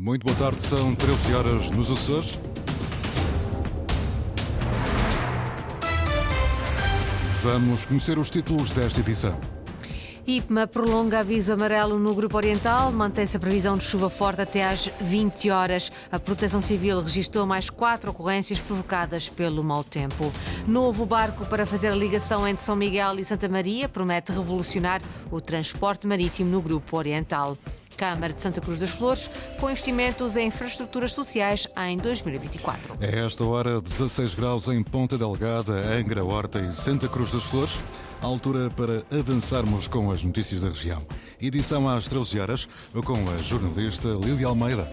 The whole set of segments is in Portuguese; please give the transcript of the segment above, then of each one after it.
Muito boa tarde, são 13 horas nos Açores. Vamos conhecer os títulos desta edição. IPMA prolonga aviso amarelo no Grupo Oriental, mantém-se a previsão de chuva forte até às 20 horas. A Proteção Civil registrou mais quatro ocorrências provocadas pelo mau tempo. Novo barco para fazer a ligação entre São Miguel e Santa Maria promete revolucionar o transporte marítimo no Grupo Oriental. Câmara de Santa Cruz das Flores com investimentos em infraestruturas sociais em 2024. É esta hora 16 graus em Ponta Delgada, Angra, Horta e Santa Cruz das Flores. A altura para avançarmos com as notícias da região. Edição às 13 horas com a jornalista Lídia Almeida.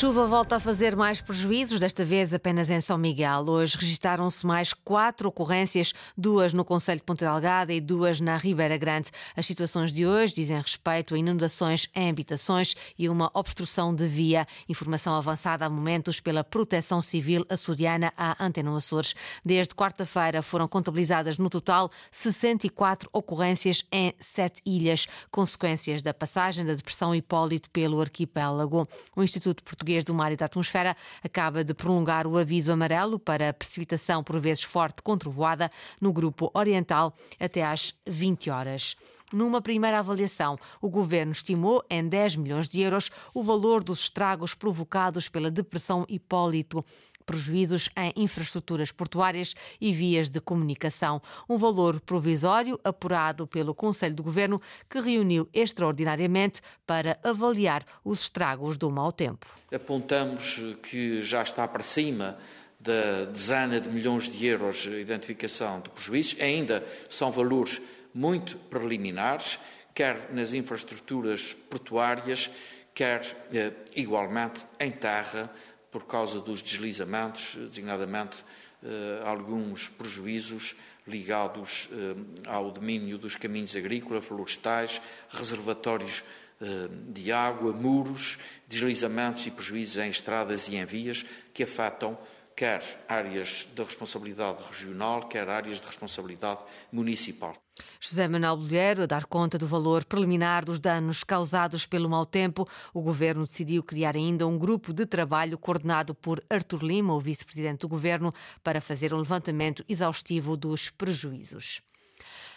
Chuva volta a fazer mais prejuízos, desta vez apenas em São Miguel. Hoje registaram-se mais quatro ocorrências, duas no Conselho de Ponta Delgada e duas na Ribeira Grande. As situações de hoje dizem respeito a inundações em habitações e uma obstrução de via. Informação avançada há momentos pela Proteção Civil açoriana à Antena Açores. Desde quarta-feira foram contabilizadas no total 64 ocorrências em sete ilhas, consequências da passagem da Depressão Hipólito pelo arquipélago. O Instituto Português Português do Mar e da Atmosfera acaba de prolongar o aviso amarelo para precipitação por vezes forte com trovoada no grupo oriental até às 20 horas. Numa primeira avaliação, o governo estimou em 10 milhões de euros o valor dos estragos provocados pela depressão Hipólito prejuízos em infraestruturas portuárias e vias de comunicação. Um valor provisório apurado pelo Conselho de Governo, que reuniu extraordinariamente para avaliar os estragos do mau tempo. Apontamos que já está para cima da dezena de milhões de euros de identificação de prejuízos. Ainda são valores muito preliminares, quer nas infraestruturas portuárias, quer eh, igualmente em terra, por causa dos deslizamentos, designadamente eh, alguns prejuízos ligados eh, ao domínio dos caminhos agrícolas, florestais, reservatórios eh, de água, muros, deslizamentos e prejuízos em estradas e em vias que afetam quer áreas de responsabilidade regional, quer áreas de responsabilidade municipal. José Manuel Bolheiro a dar conta do valor preliminar dos danos causados pelo mau tempo. O governo decidiu criar ainda um grupo de trabalho coordenado por Artur Lima, o vice-presidente do governo, para fazer um levantamento exaustivo dos prejuízos.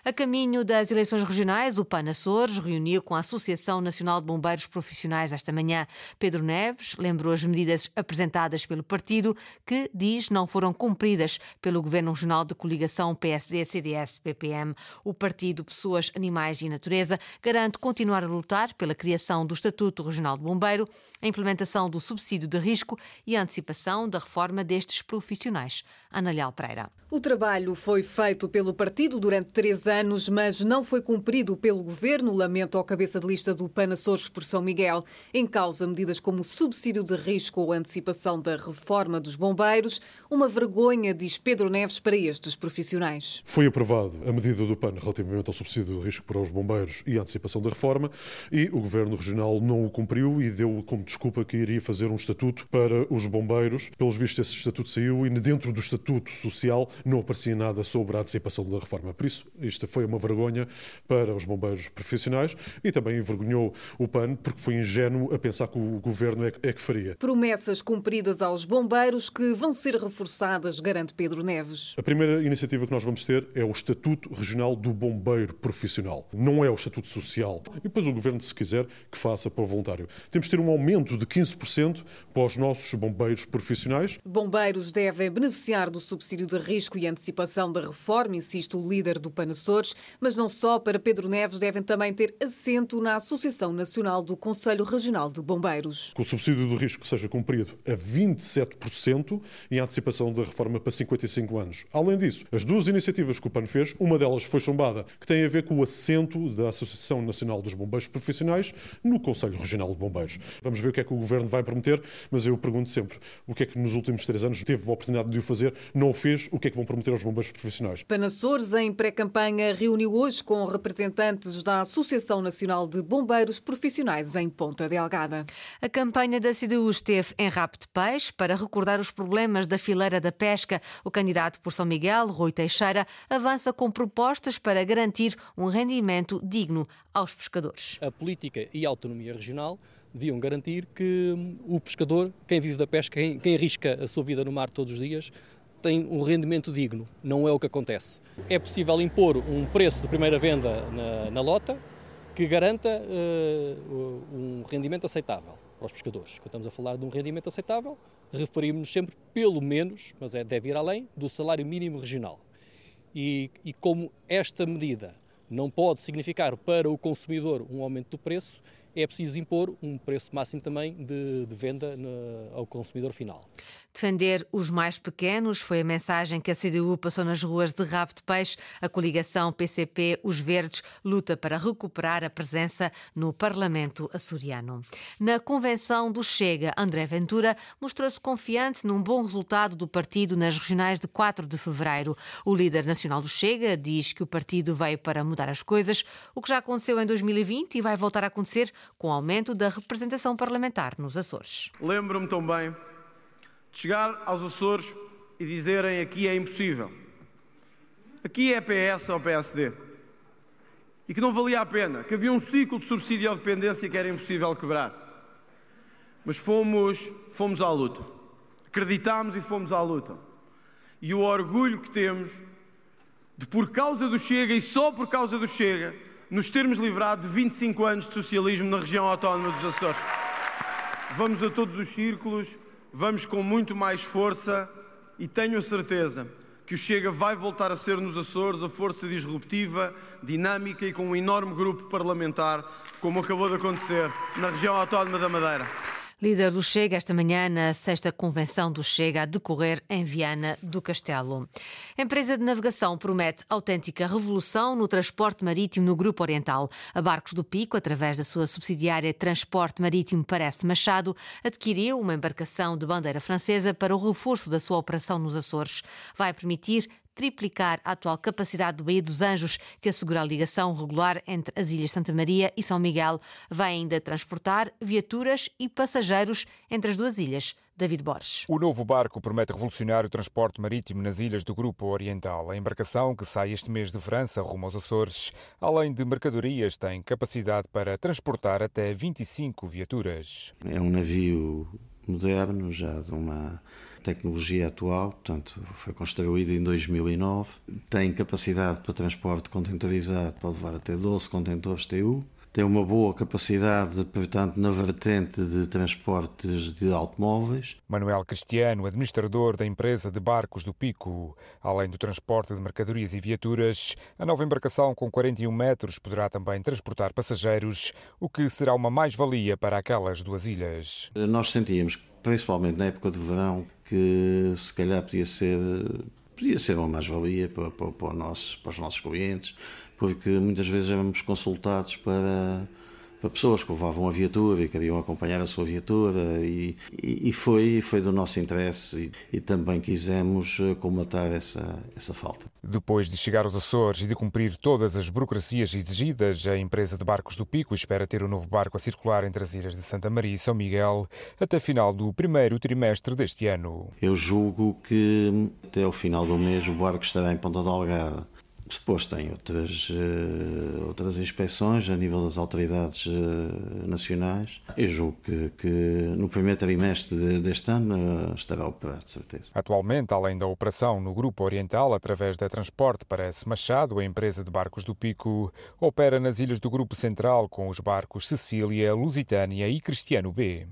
A caminho das eleições regionais, o PAN Açores reuniu com a Associação Nacional de Bombeiros Profissionais esta manhã. Pedro Neves lembrou as medidas apresentadas pelo partido que, diz, não foram cumpridas pelo Governo Regional de Coligação PSD-CDS-PPM. O partido Pessoas, Animais e Natureza garante continuar a lutar pela criação do Estatuto Regional de Bombeiro, a implementação do subsídio de risco e a antecipação da reforma destes profissionais. Ana Leal Pereira. O trabalho foi feito pelo partido durante três anos, mas não foi cumprido pelo governo, lamenta o cabeça de lista do PAN Açores por São Miguel. Em causa medidas como subsídio de risco ou antecipação da reforma dos bombeiros. Uma vergonha, diz Pedro Neves, para estes profissionais. Foi aprovado a medida do PAN relativamente ao subsídio de risco para os bombeiros e a antecipação da reforma e o governo regional não o cumpriu e deu como desculpa que iria fazer um estatuto para os bombeiros. Pelos vistos, esse estatuto saiu e dentro do estatuto social não aparecia nada sobre a antecipação da reforma. Por isso, isto foi uma vergonha para os bombeiros profissionais e também envergonhou o PAN porque foi ingênuo a pensar que o governo é, é que faria. Promessas cumpridas aos bombeiros que vão ser reforçadas, garante Pedro Neves. A primeira iniciativa que nós vamos ter é o Estatuto Regional do Bombeiro Profissional. Não é o Estatuto Social. E depois o governo, se quiser, que faça para o voluntário. Temos de ter um aumento de 15% para os nossos bombeiros profissionais. Bombeiros devem beneficiar do subsídio de risco e antecipação da reforma, insiste o líder do PAN Açores, mas não só para Pedro Neves devem também ter assento na Associação Nacional do Conselho Regional de Bombeiros. Que o subsídio do risco seja cumprido a 27% e a antecipação da reforma para 55 anos. Além disso, as duas iniciativas que o PAN fez, uma delas foi chumbada, que tem a ver com o assento da Associação Nacional dos Bombeiros Profissionais no Conselho Regional de Bombeiros. Vamos ver o que é que o Governo vai prometer, mas eu pergunto sempre, o que é que nos últimos três anos teve a oportunidade de o fazer, não o fez, o que é que vão prometer aos bombeiros profissionais. Panassores, em pré-campanha reuniu hoje com representantes da Associação Nacional de Bombeiros Profissionais em Ponta Delgada. A campanha da CDU esteve em Rap de Peixe para recordar os problemas da fileira da pesca. O candidato por São Miguel, Rui Teixeira, avança com propostas para garantir um rendimento digno aos pescadores. A política e a autonomia regional deviam garantir que hum, o pescador, quem vive da pesca, quem, quem arrisca a sua vida no mar todos os dias, tem um rendimento digno. Não é o que acontece. É possível impor um preço de primeira venda na, na lota que garanta uh, um rendimento aceitável para os pescadores. Quando estamos a falar de um rendimento aceitável, referimos-nos sempre, pelo menos, mas é, deve ir além, do salário mínimo regional. E, e como esta medida não pode significar para o consumidor um aumento do preço, é preciso impor um preço máximo também de, de venda no, ao consumidor final. Defender os mais pequenos foi a mensagem que a CDU passou nas ruas de Rabo de Peixe. A coligação PCP Os Verdes luta para recuperar a presença no Parlamento açoriano. Na convenção do Chega, André Ventura mostrou-se confiante num bom resultado do partido nas regionais de 4 de fevereiro. O líder nacional do Chega diz que o partido veio para mudar as coisas, o que já aconteceu em 2020 e vai voltar a acontecer com o aumento da representação parlamentar nos Açores. Lembro-me também de chegar aos Açores e dizerem aqui é impossível. Aqui é PS ou PSD. E que não valia a pena, que havia um ciclo de subsídio à dependência que era impossível quebrar. Mas fomos, fomos à luta. Acreditámos e fomos à luta. E o orgulho que temos de, por causa do Chega e só por causa do Chega, nos termos livrado de 25 anos de socialismo na região autónoma dos Açores. Vamos a todos os círculos, vamos com muito mais força e tenho a certeza que o Chega vai voltar a ser nos Açores a força disruptiva, dinâmica e com um enorme grupo parlamentar, como acabou de acontecer na região autónoma da Madeira. Líder do Chega esta manhã na sexta convenção do Chega a decorrer em Viana do Castelo. A empresa de navegação promete autêntica revolução no transporte marítimo no Grupo Oriental. A Barcos do Pico, através da sua subsidiária Transporte Marítimo Parece Machado, adquiriu uma embarcação de bandeira francesa para o reforço da sua operação nos Açores. Vai permitir triplicar a atual capacidade do Baía dos Anjos, que assegura a ligação regular entre as Ilhas Santa Maria e São Miguel. Vai ainda transportar viaturas e passageiros entre as duas ilhas. David Borges. O novo barco promete revolucionar o transporte marítimo nas ilhas do Grupo Oriental. A embarcação, que sai este mês de França rumo aos Açores, além de mercadorias, tem capacidade para transportar até 25 viaturas. É um navio moderno, já de uma tecnologia atual, portanto, foi construído em 2009, tem capacidade para transporte contentorizado, pode levar até 12 contentores TU, tem uma boa capacidade, portanto, na vertente de transportes de automóveis. Manuel Cristiano, administrador da empresa de barcos do Pico. Além do transporte de mercadorias e viaturas, a nova embarcação com 41 metros poderá também transportar passageiros, o que será uma mais-valia para aquelas duas ilhas. Nós sentíamos, principalmente na época de verão, que se calhar podia ser podia ser uma mais-valia para, para, para, nosso, para os nossos clientes, porque muitas vezes éramos consultados para, para pessoas que levavam a viatura e queriam acompanhar a sua viatura e, e, foi, foi do nosso interesse e, e, também quisemos eh, comatar essa, essa falta. Depois de chegar aos Açores e de cumprir todas as burocracias exigidas, a empresa de barcos do Pico espera ter o um novo barco a circular entre as ilhas de Santa Maria e São Miguel até final do primeiro trimestre deste ano. Eu julgo que até o final do mês o barco estará em Ponta Delgada. Depois tem outras, uh, outras inspeções a nível das autoridades uh, nacionais. Eu julgo que, que no primeiro trimestre de, deste ano uh, estará operado, de certeza. Atualmente, além da operação no Grupo Oriental, através da Transporte Parece Machado, a empresa de barcos do Pico opera nas ilhas do Grupo Central com os barcos Cecília, Lusitânia e Cristiano B.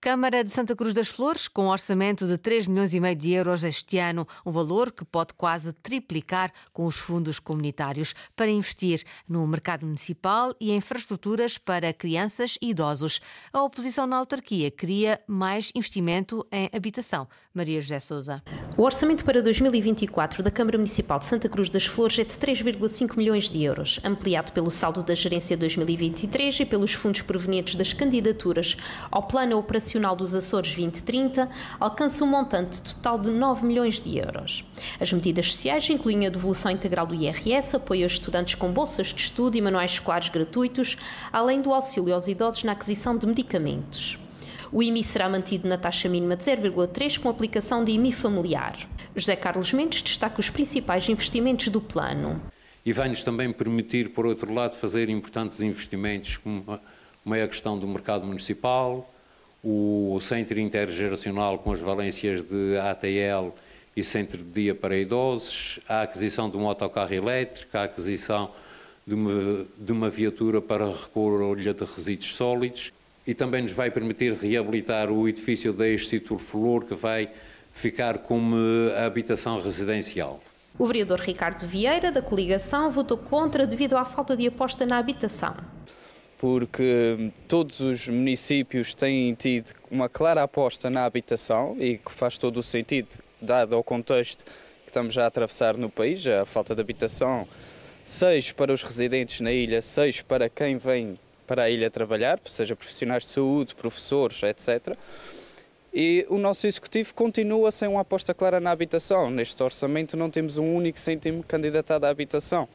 Câmara de Santa Cruz das Flores, com um orçamento de 3 milhões e meio de euros este ano, um valor que pode quase triplicar com os fundos comunitários para investir no mercado municipal e em infraestruturas para crianças e idosos. A oposição na autarquia queria mais investimento em habitação. Maria José Souza. O orçamento para 2024 da Câmara Municipal de Santa Cruz das Flores é de 3,5 milhões de euros, ampliado pelo saldo da Gerência 2023 e pelos fundos provenientes das candidaturas ao Plano Operacional dos Açores 2030 alcança um montante total de 9 milhões de euros. As medidas sociais incluem a devolução integral do IRS, apoio aos estudantes com bolsas de estudo e manuais escolares gratuitos, além do auxílio aos idosos na aquisição de medicamentos. O IMI será mantido na taxa mínima de 0,3 com aplicação de IMI familiar. José Carlos Mendes destaca os principais investimentos do plano. E vai-nos também permitir, por outro lado, fazer importantes investimentos, como é a questão do mercado municipal, o centro intergeracional com as valências de ATL e centro de dia para idosos, a aquisição de um autocarro elétrico, a aquisição de uma, de uma viatura para recolha de resíduos sólidos e também nos vai permitir reabilitar o edifício da Instituto Flor, que vai ficar como habitação residencial. O vereador Ricardo Vieira, da coligação, votou contra devido à falta de aposta na habitação. Porque todos os municípios têm tido uma clara aposta na habitação e que faz todo o sentido, dado o contexto que estamos a atravessar no país, a falta de habitação, seja para os residentes na ilha, seja para quem vem para a ilha trabalhar, seja profissionais de saúde, professores, etc. E o nosso executivo continua sem uma aposta clara na habitação. Neste orçamento não temos um único cêntimo candidatado à habitação.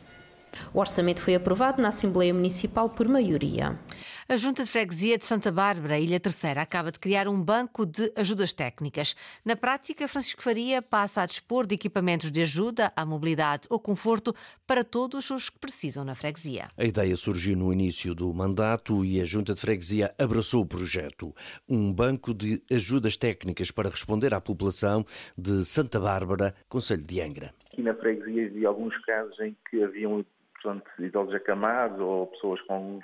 O orçamento foi aprovado na Assembleia Municipal por maioria. A Junta de Freguesia de Santa Bárbara, Ilha Terceira, acaba de criar um banco de ajudas técnicas. Na prática, Francisco Faria passa a dispor de equipamentos de ajuda à mobilidade ou conforto para todos os que precisam na freguesia. A ideia surgiu no início do mandato e a Junta de Freguesia abraçou o projeto. Um banco de ajudas técnicas para responder à população de Santa Bárbara, Conselho de Angra. Aqui na freguesia havia alguns casos em que haviam portanto, idosos acamados ou pessoas com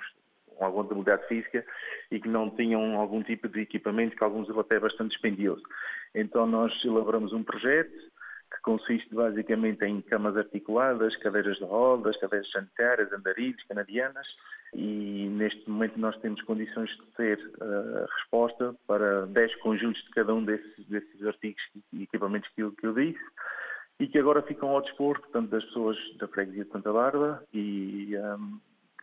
com alguma debilidade física e que não tinham algum tipo de equipamento, que alguns até bastante dispendioso. Então nós elaboramos um projeto que consiste basicamente em camas articuladas, cadeiras de rodas, cadeiras sanitárias, andarilhos, canadianas, e neste momento nós temos condições de ter uh, resposta para 10 conjuntos de cada um desses, desses artigos e equipamentos que eu, que eu disse, e que agora ficam ao dispor, portanto, das pessoas da freguesia de Santa Bárbara e um,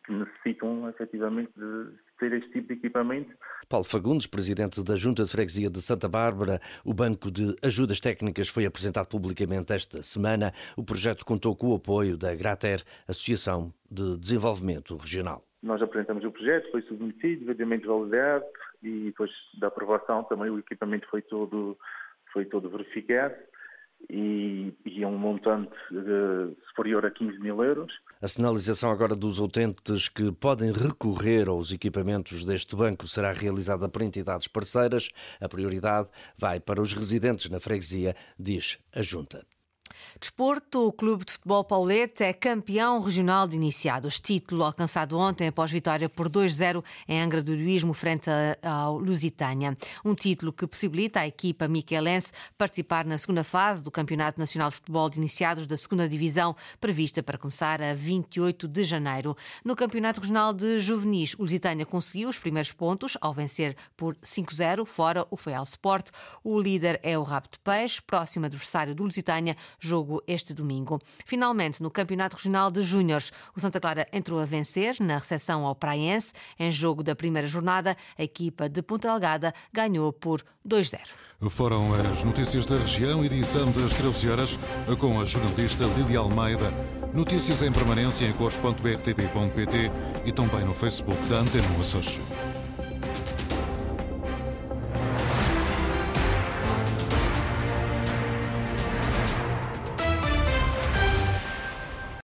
que necessitam efetivamente de ter este tipo de equipamento. Paulo Fagundes, presidente da Junta de Freguesia de Santa Bárbara, o Banco de Ajudas Técnicas foi apresentado publicamente esta semana. O projeto contou com o apoio da Grater, Associação de Desenvolvimento Regional. Nós apresentamos o projeto, foi submetido, devidamente validado e depois da aprovação também o equipamento foi todo, foi todo verificado e, e é um montante superior a 15 mil euros. A sinalização agora dos utentes que podem recorrer aos equipamentos deste banco será realizada por entidades parceiras. A prioridade vai para os residentes na freguesia, diz a Junta. Desporto, o Clube de Futebol Paulete é campeão regional de iniciados. Título alcançado ontem após vitória por 2-0 em Angra do Heroísmo frente ao Lusitânia. Um título que possibilita à equipa miquelense participar na segunda fase do Campeonato Nacional de Futebol de Iniciados da segunda Divisão, prevista para começar a 28 de janeiro. No Campeonato Regional de Juvenis, o Lusitânia conseguiu os primeiros pontos ao vencer por 5-0 fora o Feal Sport. O líder é o de Peixe, próximo adversário do Lusitânia, jogo este domingo. Finalmente, no Campeonato Regional de Júniores, o Santa Clara entrou a vencer na recepção ao Praiense. Em jogo da primeira jornada, a equipa de Ponta Delgada ganhou por 2-0. Foram as notícias da região, edição das 13 horas, com a jornalista Lídia Almeida. Notícias em permanência em cores.rtp.pt e também no Facebook da Antena Açores.